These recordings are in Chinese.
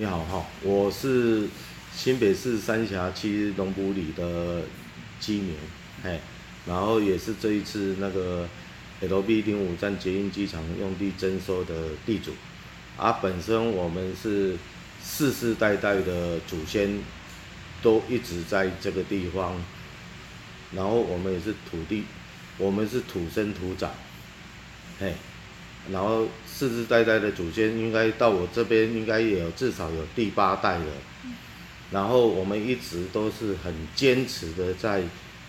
你好哈，我是新北市三峡区龙埔里的居民，嘿，然后也是这一次那个 LB 零五站捷运机场用地征收的地主，啊，本身我们是世世代代的祖先都一直在这个地方，然后我们也是土地，我们是土生土长，嘿。然后世世代代的祖先应该到我这边应该也有至少有第八代了，然后我们一直都是很坚持的在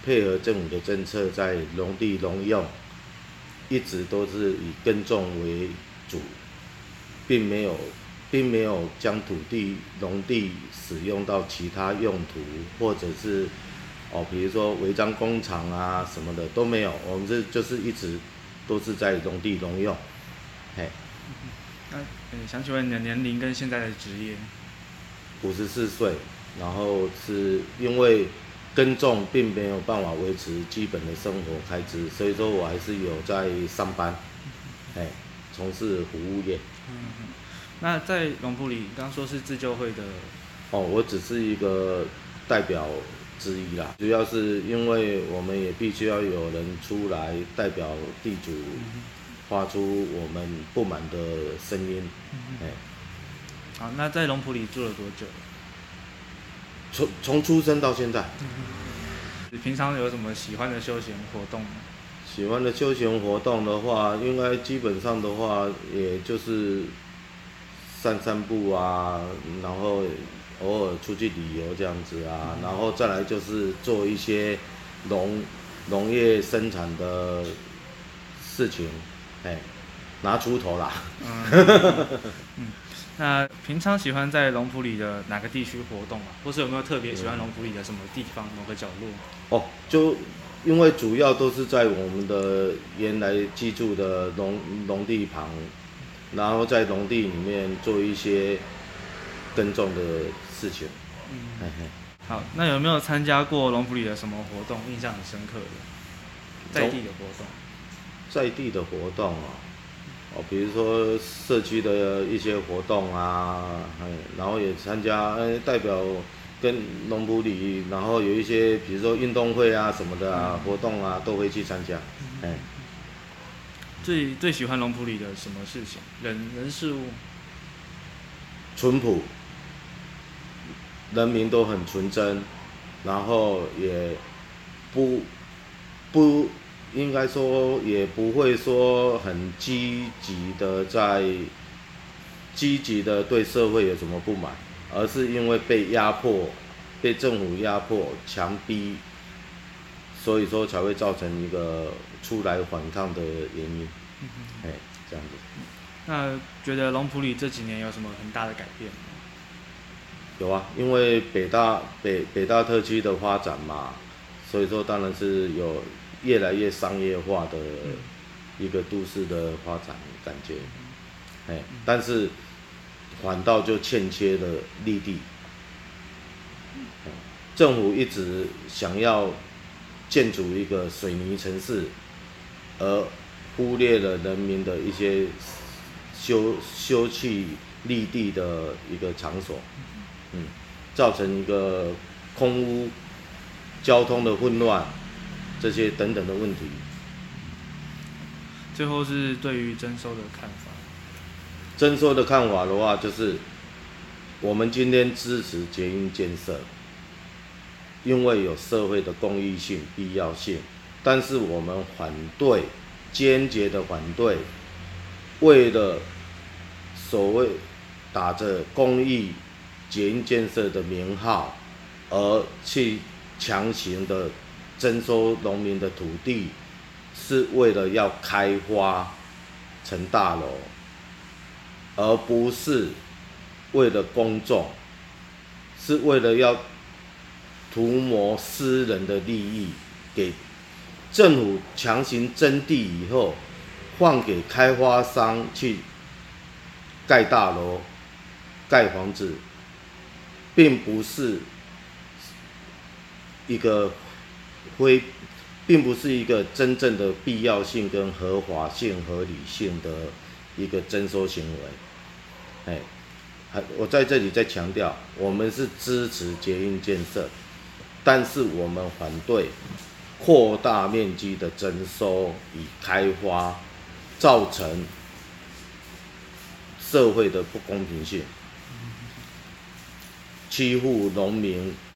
配合政府的政策，在农地农用，一直都是以耕种为主，并没有并没有将土地农地使用到其他用途，或者是哦比如说违章工厂啊什么的都没有，我们这就是一直都是在农地农用。嘿，那呃，想请问你的年龄跟现在的职业？五十四岁，然后是因为耕种并没有办法维持基本的生活开支，所以说我还是有在上班，哎，从事服务业。嗯，那在龙埔里，刚刚说是自救会的。哦，我只是一个代表之一啦，主要是因为我们也必须要有人出来代表地主。嗯发出我们不满的声音，哎、嗯，好，那在龙埔里住了多久？从从出生到现在。你平常有什么喜欢的休闲活动吗？喜欢的休闲活动的话，应该基本上的话，也就是散散步啊，然后偶尔出去旅游这样子啊，嗯、然后再来就是做一些农农业生产的事情。哎，拿出头啦。嗯，那平常喜欢在龙埔里的哪个地区活动啊？或是有没有特别喜欢龙埔里的什么地方、某个角落？哦，就因为主要都是在我们的原来居住的农农地旁，然后在农地里面做一些耕种的事情。嗯，嘿嘿。好，那有没有参加过龙埔里的什么活动，印象很深刻的，在地的活动？在地的活动啊，哦，比如说社区的一些活动啊，然后也参加，代表跟龙埔里，然后有一些比如说运动会啊什么的啊活动啊，都会去参加。哎，最最喜欢龙埔里的什么事情？人人事物？淳朴，人民都很纯真，然后也不不。应该说也不会说很积极的在积极的对社会有什么不满，而是因为被压迫、被政府压迫、强逼，所以说才会造成一个出来反抗的原因。哎，这样子。那觉得龙埔里这几年有什么很大的改变吗？有啊，因为北大北北大特区的发展嘛，所以说当然是有。越来越商业化的一个都市的发展感觉，哎，但是反倒就欠缺了绿地。政府一直想要建筑一个水泥城市，而忽略了人民的一些休休憩绿地的一个场所，嗯，造成一个空屋、交通的混乱。这些等等的问题。最后是对于征收的看法。征收的看法的话，就是我们今天支持捷运建设，因为有社会的公益性、必要性。但是我们反对，坚决的反对，为了所谓打着公益捷运建设的名号，而去强行的。征收农民的土地，是为了要开发成大楼，而不是为了公众，是为了要图谋私人的利益，给政府强行征地以后，换给开发商去盖大楼、盖房子，并不是一个。会，并不是一个真正的必要性跟合法性、合理性的一个征收行为，哎，还我在这里再强调，我们是支持捷运建设，但是我们反对扩大面积的征收与开发，造成社会的不公平性，欺负农民。